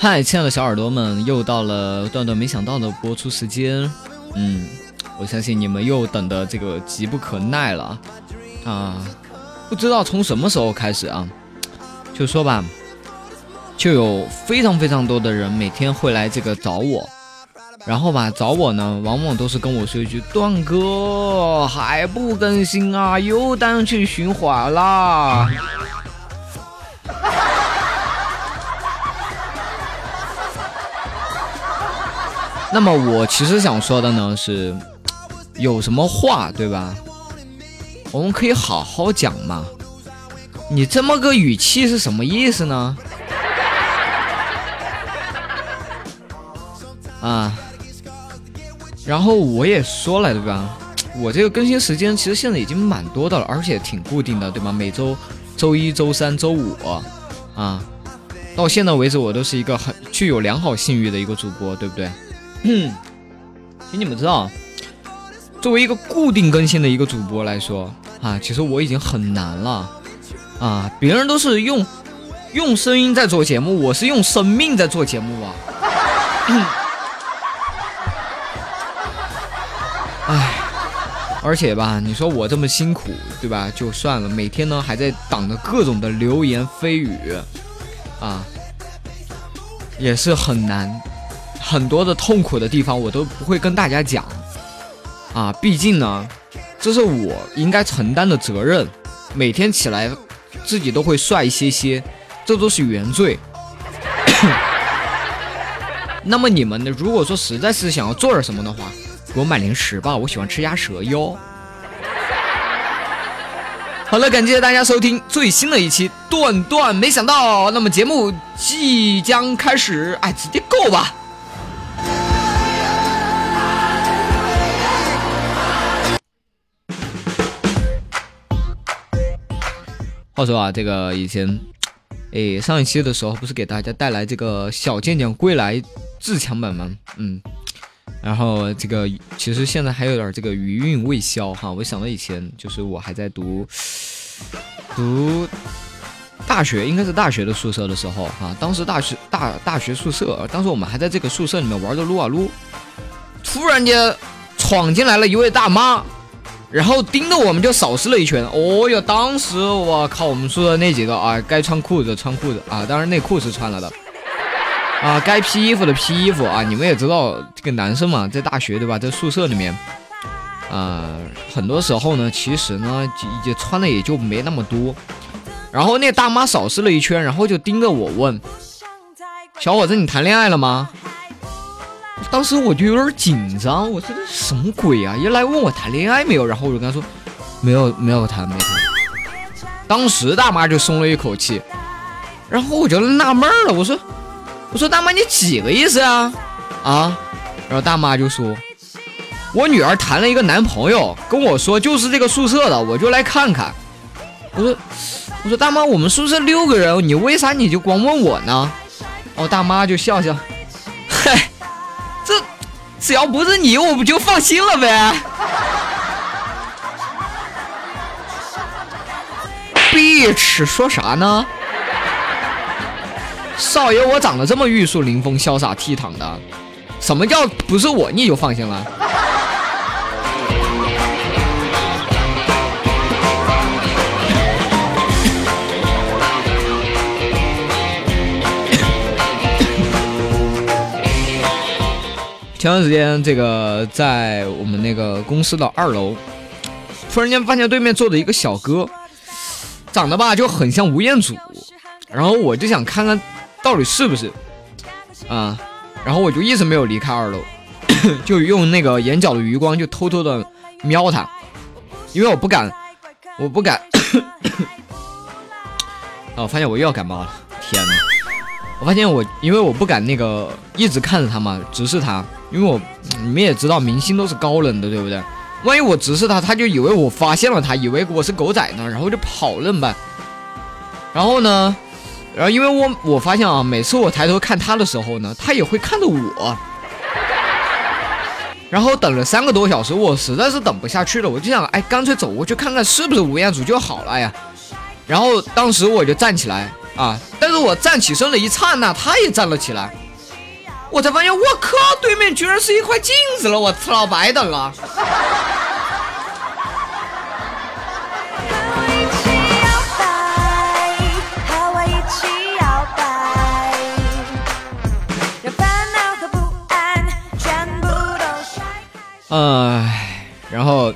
嗨，亲爱的小耳朵们，又到了段段没想到的播出时间。嗯，我相信你们又等的这个急不可耐了啊！不知道从什么时候开始啊，就说吧，就有非常非常多的人每天会来这个找我，然后吧找我呢，往往都是跟我说一句：“段哥还不更新啊，又单去循环啦。”那么我其实想说的呢是，有什么话对吧？我们可以好好讲嘛。你这么个语气是什么意思呢？啊，然后我也说了对吧？我这个更新时间其实现在已经蛮多的了，而且挺固定的对吧？每周周一、周三、周五啊，到现在为止我都是一个很具有良好信誉的一个主播，对不对？嗯，其实你们知道，作为一个固定更新的一个主播来说，啊，其实我已经很难了，啊，别人都是用用声音在做节目，我是用生命在做节目啊。唉，而且吧，你说我这么辛苦，对吧？就算了，每天呢还在挡着各种的流言蜚语，啊，也是很难。很多的痛苦的地方我都不会跟大家讲，啊，毕竟呢，这是我应该承担的责任。每天起来自己都会帅一些些，这都是原罪。那么你们呢？如果说实在是想要做点什么的话，给我买零食吧，我喜欢吃鸭舌哟。好了，感谢大家收听最新的一期段段，没想到，那么节目即将开始，哎，直接够吧。话说啊，这个以前，哎，上一期的时候不是给大家带来这个《小贱贱归来》自强版吗？嗯，然后这个其实现在还有点这个余韵未消哈。我想到以前就是我还在读读大学，应该是大学的宿舍的时候哈。当时大学大大学宿舍，当时我们还在这个宿舍里面玩的撸啊撸，突然间闯进来了一位大妈。然后盯着我们就扫视了一圈，哦哟！当时我靠，我们宿舍那几个啊，该穿裤子穿裤子啊，当然内裤是穿了的，啊，该披衣服的披衣服啊。你们也知道，这个男生嘛，在大学对吧，在宿舍里面，啊，很多时候呢，其实呢，也穿的也就没那么多。然后那大妈扫视了一圈，然后就盯着我问：“小伙子，你谈恋爱了吗？”当时我就有点紧张，我说这什么鬼啊？一来问我谈恋爱没有，然后我就跟他说没有，没有谈，没谈。当时大妈就松了一口气，然后我就纳闷了，我说我说大妈你几个意思啊？啊？然后大妈就说，我女儿谈了一个男朋友，跟我说就是这个宿舍的，我就来看看。我说我说大妈，我们宿舍六个人，你为啥你就光问我呢？哦，大妈就笑笑。只要不是你，我不就放心了呗。bitch，说啥呢？少爷，我长得这么玉树临风、潇洒倜傥的，什么叫不是我你就放心了？前段时间，这个在我们那个公司的二楼，突然间发现对面坐着一个小哥，长得吧就很像吴彦祖，然后我就想看看到底是不是啊，然后我就一直没有离开二楼，就用那个眼角的余光就偷偷的瞄他，因为我不敢，我不敢，啊，我发现我又要感冒了，天哪！我发现我因为我不敢那个一直看着他嘛，直视他。因为我你们也知道，明星都是高冷的，对不对？万一我直视他，他就以为我发现了他，以为我是狗仔呢，然后就跑了怎么办？然后呢，然后因为我我发现啊，每次我抬头看他的时候呢，他也会看着我。然后等了三个多小时，我实在是等不下去了，我就想，哎，干脆走过去看看是不是吴彦祖就好了呀。然后当时我就站起来啊，但是我站起身的一刹那，他也站了起来，我才发现，我靠，对面居然是一块镜子了，我吃老白等了。哎，然后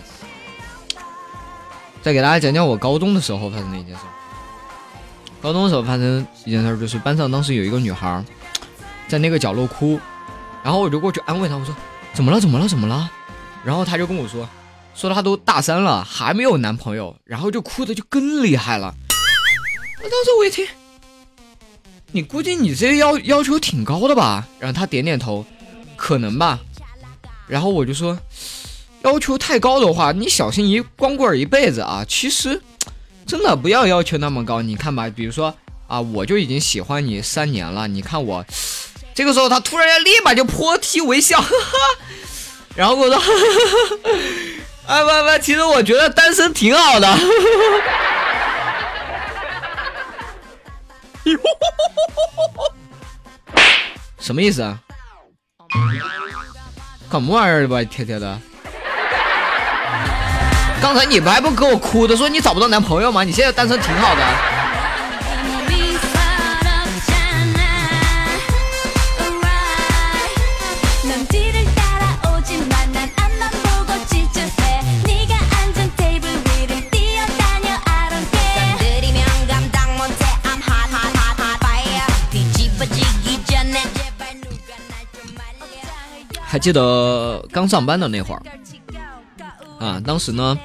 再给大家讲讲我高中的时候发生的一件事。高中的时候发生一件事，就是班上当时有一个女孩在那个角落哭，然后我就过去安慰她，我说：“怎么了？怎么了？怎么了？”然后她就跟我说：“说她都大三了，还没有男朋友，然后就哭的就更厉害了。”当时我一听，你估计你这要要求挺高的吧？然后她点点头，可能吧。然后我就说，要求太高的话，你小心一光棍一辈子啊！其实，真的不要要求那么高。你看吧，比如说啊，我就已经喜欢你三年了，你看我，这个时候他突然间立马就破涕为笑，哈哈。然后跟我说，哎不不，其实我觉得单身挺好的，什么意思啊？什么玩意儿的吧，天天的。刚才你不还不给我哭的，说你找不到男朋友吗？你现在单身挺好的。记得刚上班的那会儿啊，当时呢，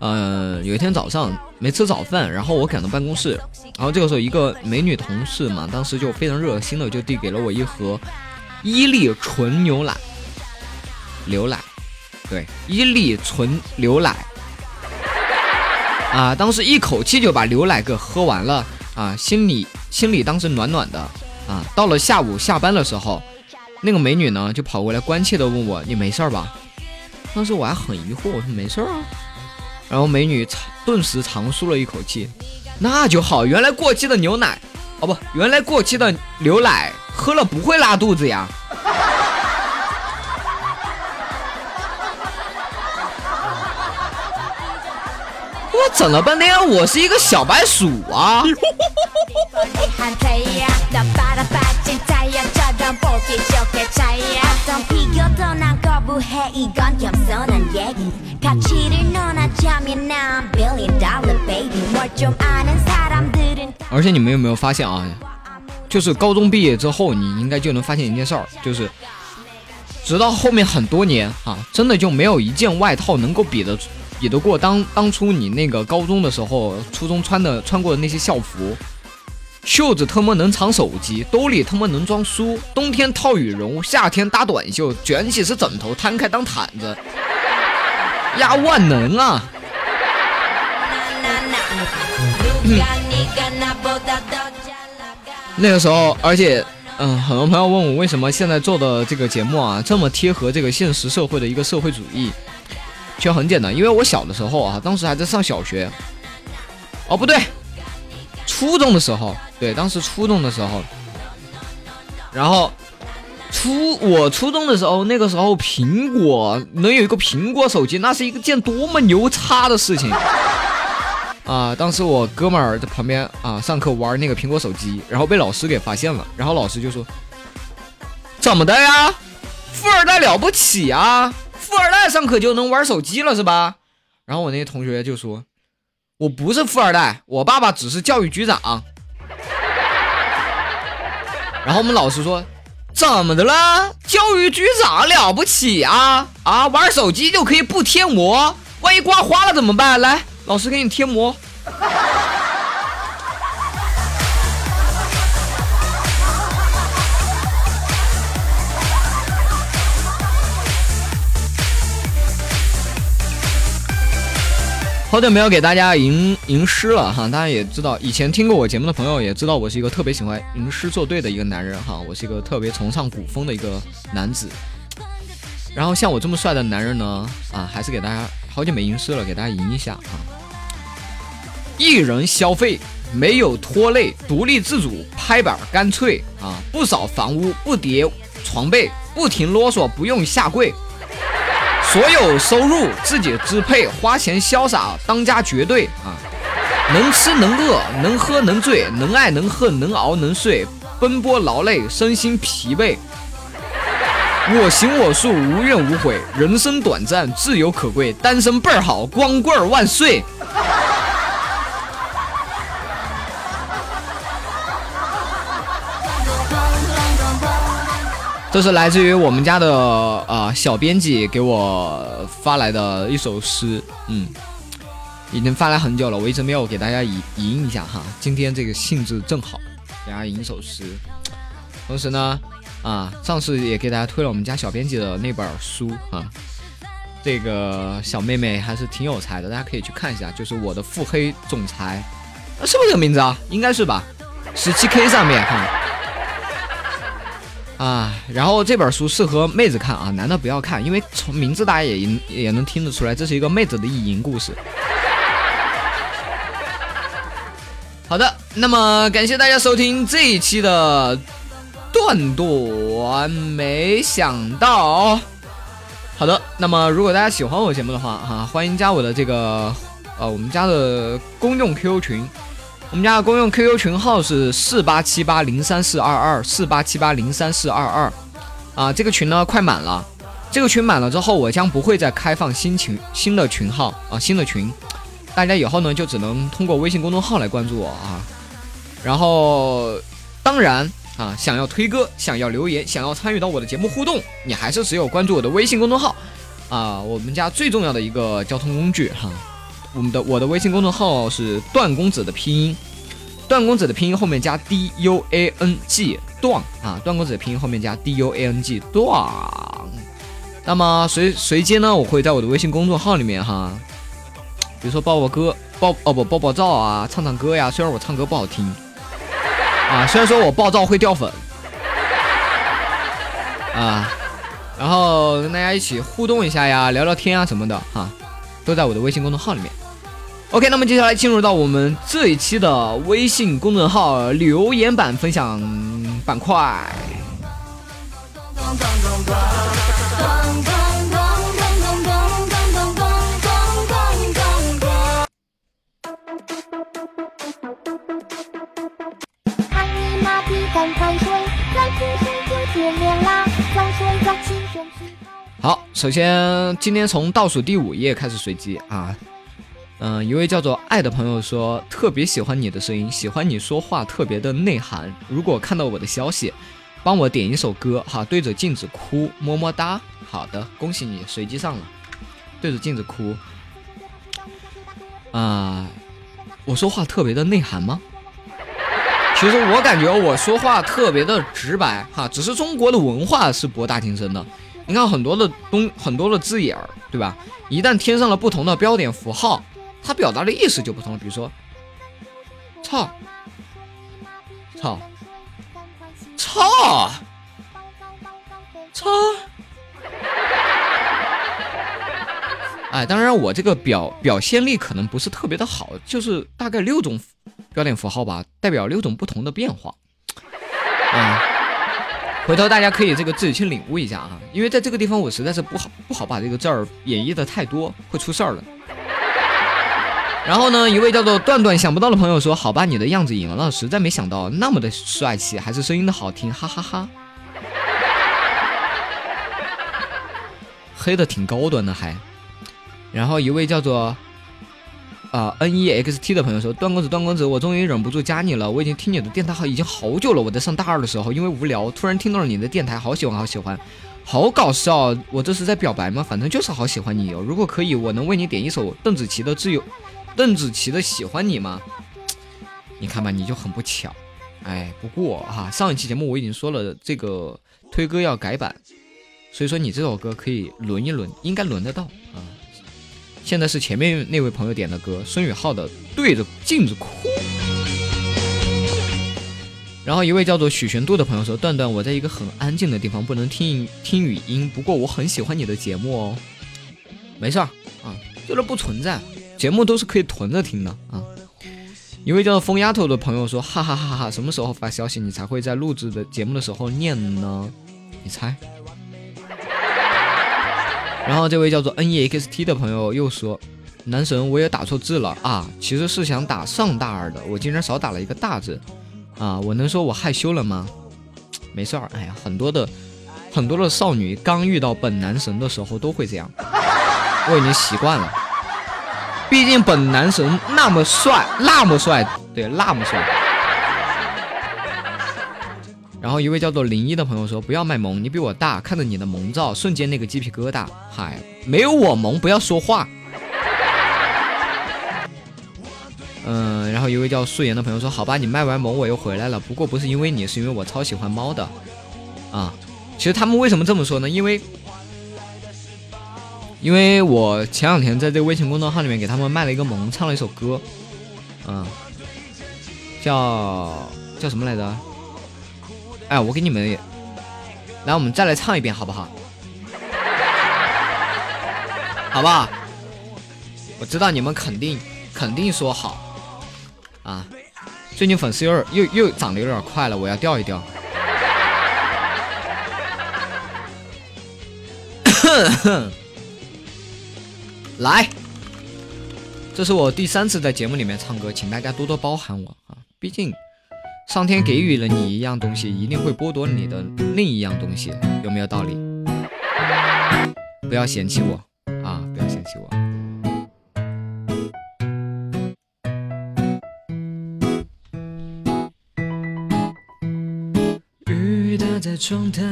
呃，有一天早上没吃早饭，然后我赶到办公室，然后这个时候一个美女同事嘛，当时就非常热心的就递给了我一盒伊利纯牛奶，牛奶，对，伊利纯牛奶，啊，当时一口气就把牛奶给喝完了啊，心里心里当时暖暖的啊，到了下午下班的时候。那个美女呢，就跑过来关切的问我：“你没事吧？”当时我还很疑惑，我说：“没事啊。”然后美女长顿时长舒了一口气：“那就好，原来过期的牛奶，哦不，原来过期的牛奶喝了不会拉肚子呀。”我整了半天，我是一个小白鼠啊！而且你们有没有发现啊？就是高中毕业之后，你应该就能发现一件事儿，就是直到后面很多年啊，真的就没有一件外套能够比得比得过当当初你那个高中的时候、初中穿的穿过的那些校服。袖子他妈能藏手机，兜里他妈能装书，冬天套羽绒，夏天搭短袖，卷起是枕头，摊开当毯子，呀万能啊！那个时候，而且，嗯，很多朋友问我为什么现在做的这个节目啊这么贴合这个现实社会的一个社会主义，其实很简单，因为我小的时候啊，当时还在上小学，哦不对。初中的时候，对，当时初中的时候，然后初我初中的时候，那个时候苹果能有一个苹果手机，那是一个件多么牛叉的事情 啊！当时我哥们儿在旁边啊，上课玩那个苹果手机，然后被老师给发现了，然后老师就说：“怎么的呀？富二代了不起啊？富二代上课就能玩手机了是吧？”然后我那些同学就说。我不是富二代，我爸爸只是教育局长。然后我们老师说：“怎么的了？教育局长了不起啊？啊，玩手机就可以不贴膜？万一刮花了怎么办？来，老师给你贴膜。”好久没有给大家吟吟诗了哈，大家也知道，以前听过我节目的朋友也知道，我是一个特别喜欢吟诗作对的一个男人哈，我是一个特别崇尚古风的一个男子。然后像我这么帅的男人呢，啊，还是给大家好久没吟诗了，给大家吟一下啊。一人消费没有拖累，独立自主，拍板干脆啊，不扫房屋，不叠床被，不停啰嗦，不用下跪。所有收入自己支配，花钱潇洒，当家绝对啊！能吃能饿，能喝能醉，能爱能恨，能熬能睡，奔波劳累，身心疲惫。我行我素，无怨无悔。人生短暂，自由可贵，单身倍儿好，光棍万岁。这是来自于我们家的啊小编辑给我发来的一首诗，嗯，已经发来很久了，我一直没有给大家吟吟一下哈。今天这个兴致正好，给大家吟一首诗。同时呢，啊，上次也给大家推了我们家小编辑的那本书啊，这个小妹妹还是挺有才的，大家可以去看一下，就是我的腹黑总裁，是不是这个名字啊？应该是吧？十七 K 上面哈。啊，然后这本书适合妹子看啊，男的不要看，因为从名字大家也也能听得出来，这是一个妹子的意淫故事。好的，那么感谢大家收听这一期的段段没想到。好的，那么如果大家喜欢我节目的话，啊，欢迎加我的这个呃我们家的公众 QQ 群。我们家的公用 QQ 群号是四八七八零三四二二四八七八零三四二二，啊，这个群呢快满了，这个群满了之后，我将不会再开放新群新的群号啊，新的群，大家以后呢就只能通过微信公众号来关注我啊，然后当然啊，想要推歌，想要留言，想要参与到我的节目互动，你还是只有关注我的微信公众号。啊，我们家最重要的一个交通工具哈。我们的我的微信公众号是段公子的拼音，段公子的拼音后面加 d u a n g 段啊，段公子的拼音后面加 d u a n g 段。那么随随机呢，我会在我的微信公众号里面哈，比如说报报歌，报哦不报报照啊，唱唱歌呀。虽然我唱歌不好听啊，虽然说我暴躁会掉粉啊，然后跟大家一起互动一下呀，聊聊天啊什么的哈，都在我的微信公众号里面。OK，那么接下来进入到我们这一期的微信公众号留言板分享板块。好，首先今天从倒数第五页开始随机啊。嗯，一位叫做爱的朋友说特别喜欢你的声音，喜欢你说话特别的内涵。如果看到我的消息，帮我点一首歌哈，对着镜子哭，么么哒。好的，恭喜你，随机上了，对着镜子哭。啊，我说话特别的内涵吗？其实我感觉我说话特别的直白哈，只是中国的文化是博大精深的。你看很多的东很多的字眼儿，对吧？一旦添上了不同的标点符号。它表达的意思就不同了，比如说，操，操，操，操，哎，当然我这个表表现力可能不是特别的好，就是大概六种标点符号吧，代表六种不同的变化。啊，回头大家可以这个自己去领悟一下啊，因为在这个地方我实在是不好不好把这个字儿演绎的太多，会出事儿的。然后呢，一位叫做段段想不到的朋友说：“好吧，你的样子赢了，实在没想到那么的帅气，还是声音的好听，哈哈哈。”黑的挺高端的还。然后一位叫做啊 N E X T 的朋友说：“段公子，段公子，我终于忍不住加你了。我已经听你的电台好已经好久了。我在上大二的时候，因为无聊，突然听到了你的电台，好喜欢，好喜欢，好搞笑。我这是在表白吗？反正就是好喜欢你哦。如果可以，我能为你点一首邓紫棋的《自由》。”邓紫棋的喜欢你吗？你看吧，你就很不巧。哎，不过哈，上一期节目我已经说了，这个推歌要改版，所以说你这首歌可以轮一轮，应该轮得到啊。现在是前面那位朋友点的歌，孙宇浩的《对着镜子哭》。然后一位叫做许玄度的朋友说：“段段，我在一个很安静的地方，不能听听语音，不过我很喜欢你的节目哦。没事儿啊，就是不存在，节目都是可以囤着听的啊。”一位叫做疯丫头的朋友说：“哈哈哈哈，什么时候发消息你才会在录制的节目的时候念呢？你猜？” 然后这位叫做 N E X T 的朋友又说：“男神，我也打错字了啊，其实是想打上大二的，我竟然少打了一个大字。”啊，我能说我害羞了吗？没事儿，哎呀，很多的很多的少女刚遇到本男神的时候都会这样，我已经习惯了。毕竟本男神那么帅，那么帅，对，那么帅。然后一位叫做零一的朋友说：“不要卖萌，你比我大，看着你的萌照，瞬间那个鸡皮疙瘩。嗨，没有我萌，不要说话。”嗯，然后一位叫素颜的朋友说：“好吧，你卖完萌我又回来了，不过不是因为你，是因为我超喜欢猫的，啊，其实他们为什么这么说呢？因为，因为我前两天在这个微信公众号里面给他们卖了一个萌，唱了一首歌，嗯，叫叫什么来着？哎，我给你们，来，我们再来唱一遍好不好？好不好？我知道你们肯定肯定说好。”啊，最近粉丝有点又又涨得有点快了，我要掉一调。来，这是我第三次在节目里面唱歌，请大家多多包涵我啊！毕竟上天给予了你一样东西，一定会剥夺你的另一样东西，有没有道理？不要嫌弃我啊！不要嫌弃我。雨打在窗台，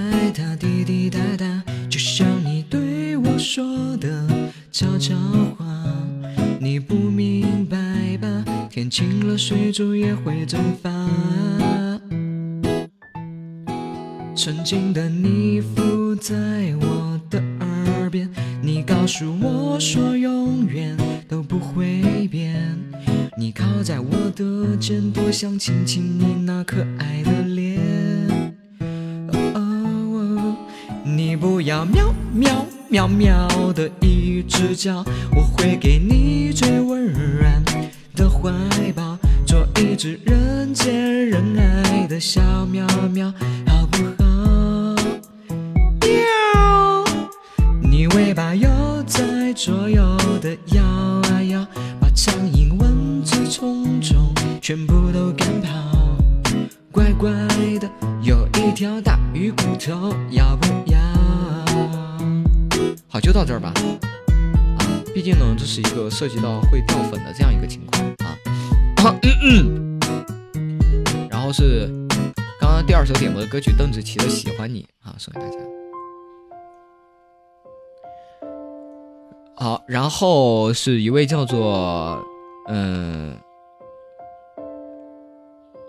一直叫，我会给你最温暖的怀抱，做一只人见人爱的小喵喵，好不好？喵，你尾巴又在左右的摇啊摇，把苍蝇、蚊子、虫虫全部都赶跑，乖乖的有一条大鱼骨头，要不要？好，就到这儿吧。毕竟呢，这是一个涉及到会掉粉的这样一个情况啊。嗯嗯。然后是刚刚第二首点播的歌曲，邓紫棋的《喜欢你》啊，送给大家。好，然后是一位叫做嗯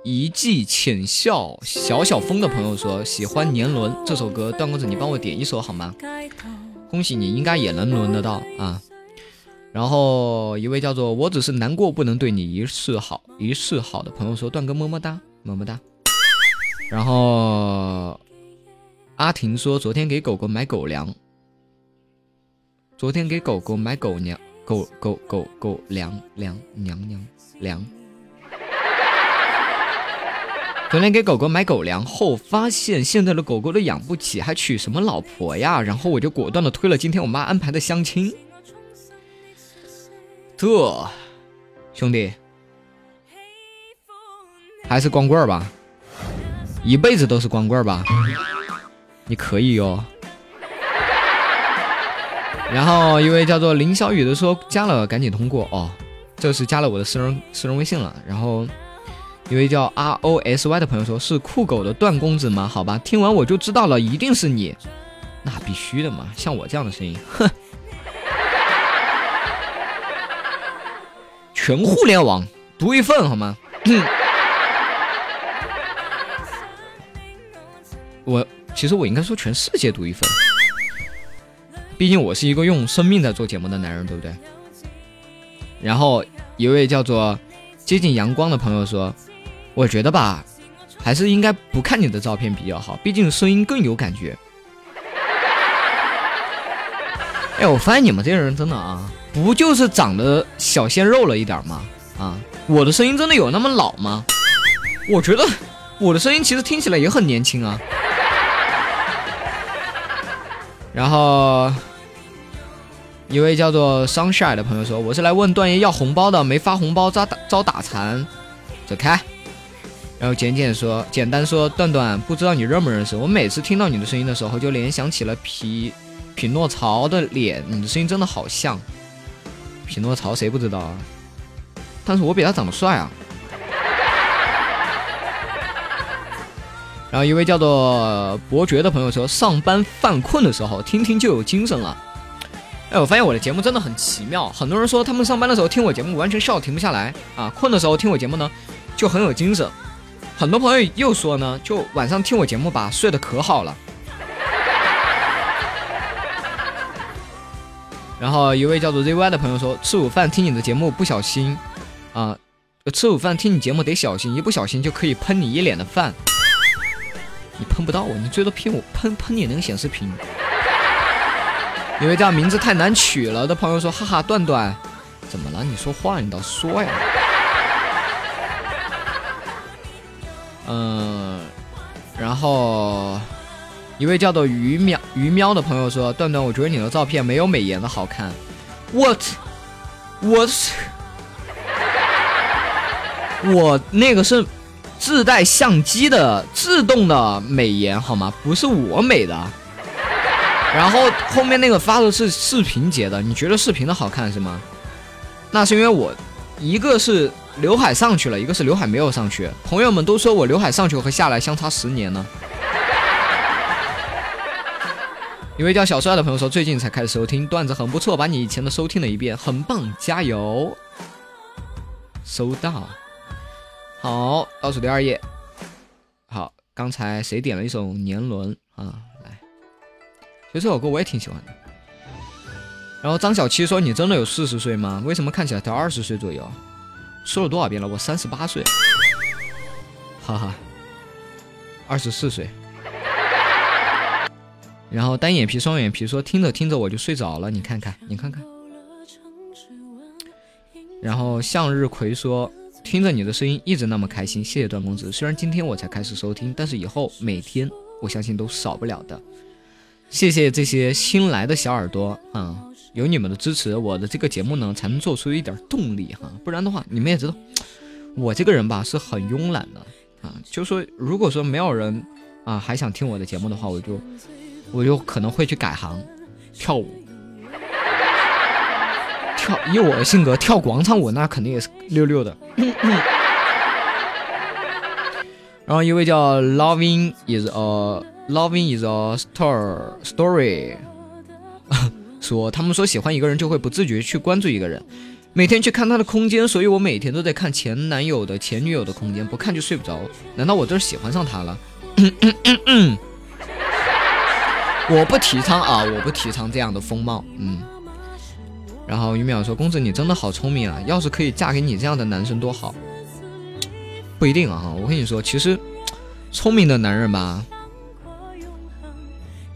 一记浅笑小小风的朋友说喜欢《年轮》这首歌，段公子你帮我点一首好吗？恭喜你，应该也能轮得到啊。然后一位叫做我只是难过不能对你一世好一世好的朋友说段哥么么哒么么哒。然后阿婷说昨天给狗狗买狗粮，昨天给狗狗买狗粮狗狗狗狗粮粮娘娘粮。昨天给狗狗买狗粮后，发现现在的狗狗都养不起，还娶什么老婆呀？然后我就果断的推了今天我妈安排的相亲。这兄弟还是光棍吧，一辈子都是光棍吧？你可以哟。然后一位叫做林小雨的说加了，赶紧通过哦。这是加了我的私人私人微信了，然后。一位叫 R O S Y 的朋友说：“是酷狗的段公子吗？好吧，听完我就知道了，一定是你。那必须的嘛，像我这样的声音，哼，全互联网独一份好吗？我其实我应该说全世界独一份，毕竟我是一个用生命在做节目的男人，对不对？然后一位叫做接近阳光的朋友说：“我觉得吧，还是应该不看你的照片比较好，毕竟声音更有感觉。”哎，我发现你们这些人真的啊，不就是长得小鲜肉了一点吗？啊，我的声音真的有那么老吗？我觉得我的声音其实听起来也很年轻啊。然后。一位叫做 Sunshine 的朋友说：“我是来问段爷要红包的，没发红包遭打遭打残，走开。”然后简简说：“简单说，段段不知道你认不认识？我每次听到你的声音的时候，就联想起了皮匹诺曹的脸，你的声音真的好像匹诺曹，谁不知道啊？但是我比他长得帅啊。”然后一位叫做伯爵的朋友说：“上班犯困的时候，听听就有精神了。”哎，我发现我的节目真的很奇妙。很多人说他们上班的时候听我节目完全笑停不下来啊，困的时候听我节目呢就很有精神。很多朋友又说呢，就晚上听我节目吧，睡得可好了。然后一位叫做 ZY 的朋友说，吃午饭听你的节目不小心啊，吃午饭听你节目得小心，一不小心就可以喷你一脸的饭。你喷不到我，你最多喷我喷喷你那个显示屏。有位叫名字太难取了的朋友说：“哈哈，段段，怎么了？你说话你倒说呀。”嗯，然后一位叫做鱼喵鱼喵的朋友说：“段段，我觉得你的照片没有美颜的好看。”What？What？我那个是自带相机的自动的美颜好吗？不是我美的。然后后面那个发的是视频截的，你觉得视频的好看是吗？那是因为我一个是刘海上去了，一个是刘海没有上去。朋友们都说我刘海上去和下来相差十年呢。一位叫小帅的朋友说，最近才开始收听段子很不错，把你以前的收听了一遍，很棒，加油！收到。好，倒数第二页。好，刚才谁点了一首《年轮》啊？来其实这首歌我也挺喜欢的。然后张小七说：“你真的有四十岁吗？为什么看起来才二十岁左右？”说了多少遍了？我三十八岁，哈哈，二十四岁。然后单眼皮双眼皮说：“听着听着我就睡着了，你看看，你看看。”然后向日葵说：“听着你的声音一直那么开心，谢谢段公子。虽然今天我才开始收听，但是以后每天我相信都少不了的。”谢谢这些新来的小耳朵啊，有你们的支持，我的这个节目呢才能做出一点动力哈，不然的话，你们也知道，我这个人吧是很慵懒的啊，就说如果说没有人啊还想听我的节目的话，我就我就可能会去改行跳舞，跳以我的性格跳广场舞那肯定也是溜溜的。然后一位叫 Loving is a Loving is a story story，说他们说喜欢一个人就会不自觉去关注一个人，每天去看他的空间，所以我每天都在看前男友的前女友的空间，不看就睡不着。难道我这是喜欢上他了？我不提倡啊，我不提倡这样的风貌。嗯。然后于淼说：“公子你真的好聪明啊，要是可以嫁给你这样的男生多好。”不一定啊，我跟你说，其实聪明的男人吧。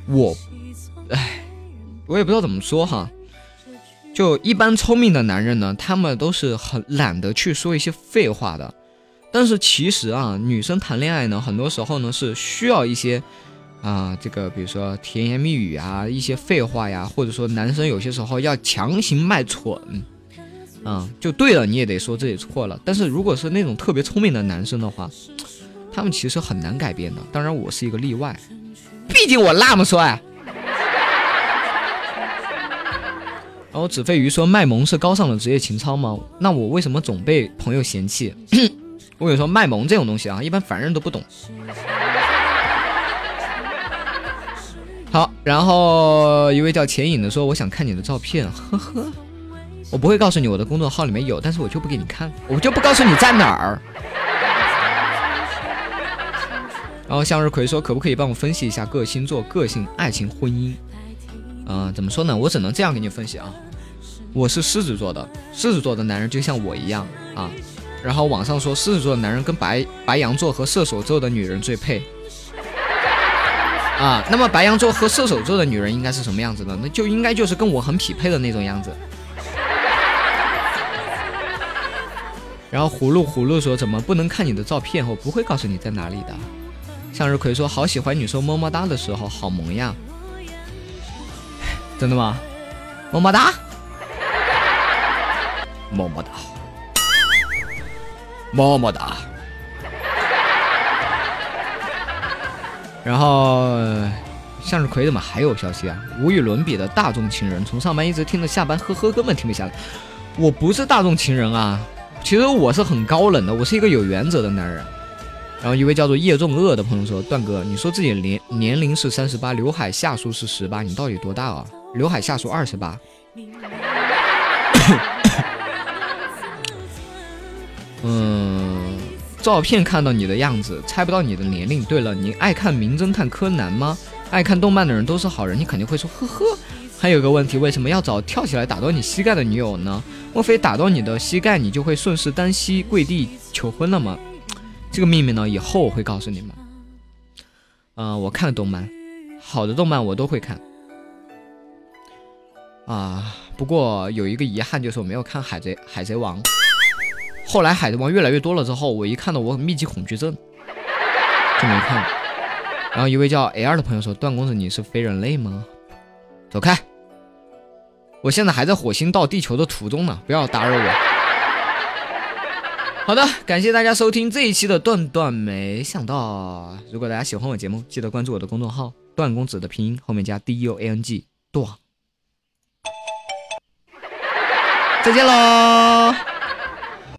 我，哎，我也不知道怎么说哈。就一般聪明的男人呢，他们都是很懒得去说一些废话的。但是其实啊，女生谈恋爱呢，很多时候呢是需要一些啊，这个比如说甜言蜜语啊，一些废话呀，或者说男生有些时候要强行卖蠢，啊，就对了，你也得说这里错了。但是如果是那种特别聪明的男生的话，他们其实很难改变的。当然，我是一个例外。毕竟我那么帅。然后子飞鱼说卖萌是高尚的职业情操吗？那我为什么总被朋友嫌弃？我跟你说卖萌这种东西啊，一般凡人都不懂。好，然后一位叫钱影的说我想看你的照片，呵呵，我不会告诉你我的公众号里面有，但是我就不给你看，我就不告诉你在哪儿。然后向日葵说：“可不可以帮我分析一下各星座个性、爱情、婚姻？嗯，怎么说呢？我只能这样给你分析啊。我是狮子座的，狮子座的男人就像我一样啊。然后网上说狮子座的男人跟白白羊座和射手座的女人最配啊。那么白羊座和射手座的女人应该是什么样子的？那就应该就是跟我很匹配的那种样子。然后葫芦葫芦说怎么不能看你的照片？我不会告诉你在哪里的。向日葵说好喜欢你说么么哒的时候，好萌呀。真的吗？么么哒，么么哒。么么哒。然后向日葵怎么还有消息啊？无与伦比的大众情人，从上班一直听到下班，呵呵，根本停不下来。我不是大众情人啊，其实我是很高冷的，我是一个有原则的男人。然后一位叫做叶仲恶的朋友说：“段哥，你说自己年年龄是三十八，刘海下数是十八，你到底多大啊？刘海下数二十八。”嗯，照片看到你的样子，猜不到你的年龄。对了，你爱看名侦探柯南吗？爱看动漫的人都是好人，你肯定会说呵呵。还有个问题，为什么要找跳起来打断你膝盖的女友呢？莫非打到你的膝盖，你就会顺势单膝跪地求婚了吗？这个秘密呢，以后我会告诉你们。嗯，我看动漫，好的动漫我都会看。啊，不过有一个遗憾，就是我没有看海贼海贼王。后来海贼王越来越多了之后，我一看到我密集恐惧症，就没看。然后一位叫 L 的朋友说：“段公子，你是非人类吗？走开！我现在还在火星到地球的途中呢，不要打扰我。”好的，感谢大家收听这一期的段段。没想到，如果大家喜欢我节目，记得关注我的公众号“段公子”的拼音后面加 D U A N G 段。再见喽。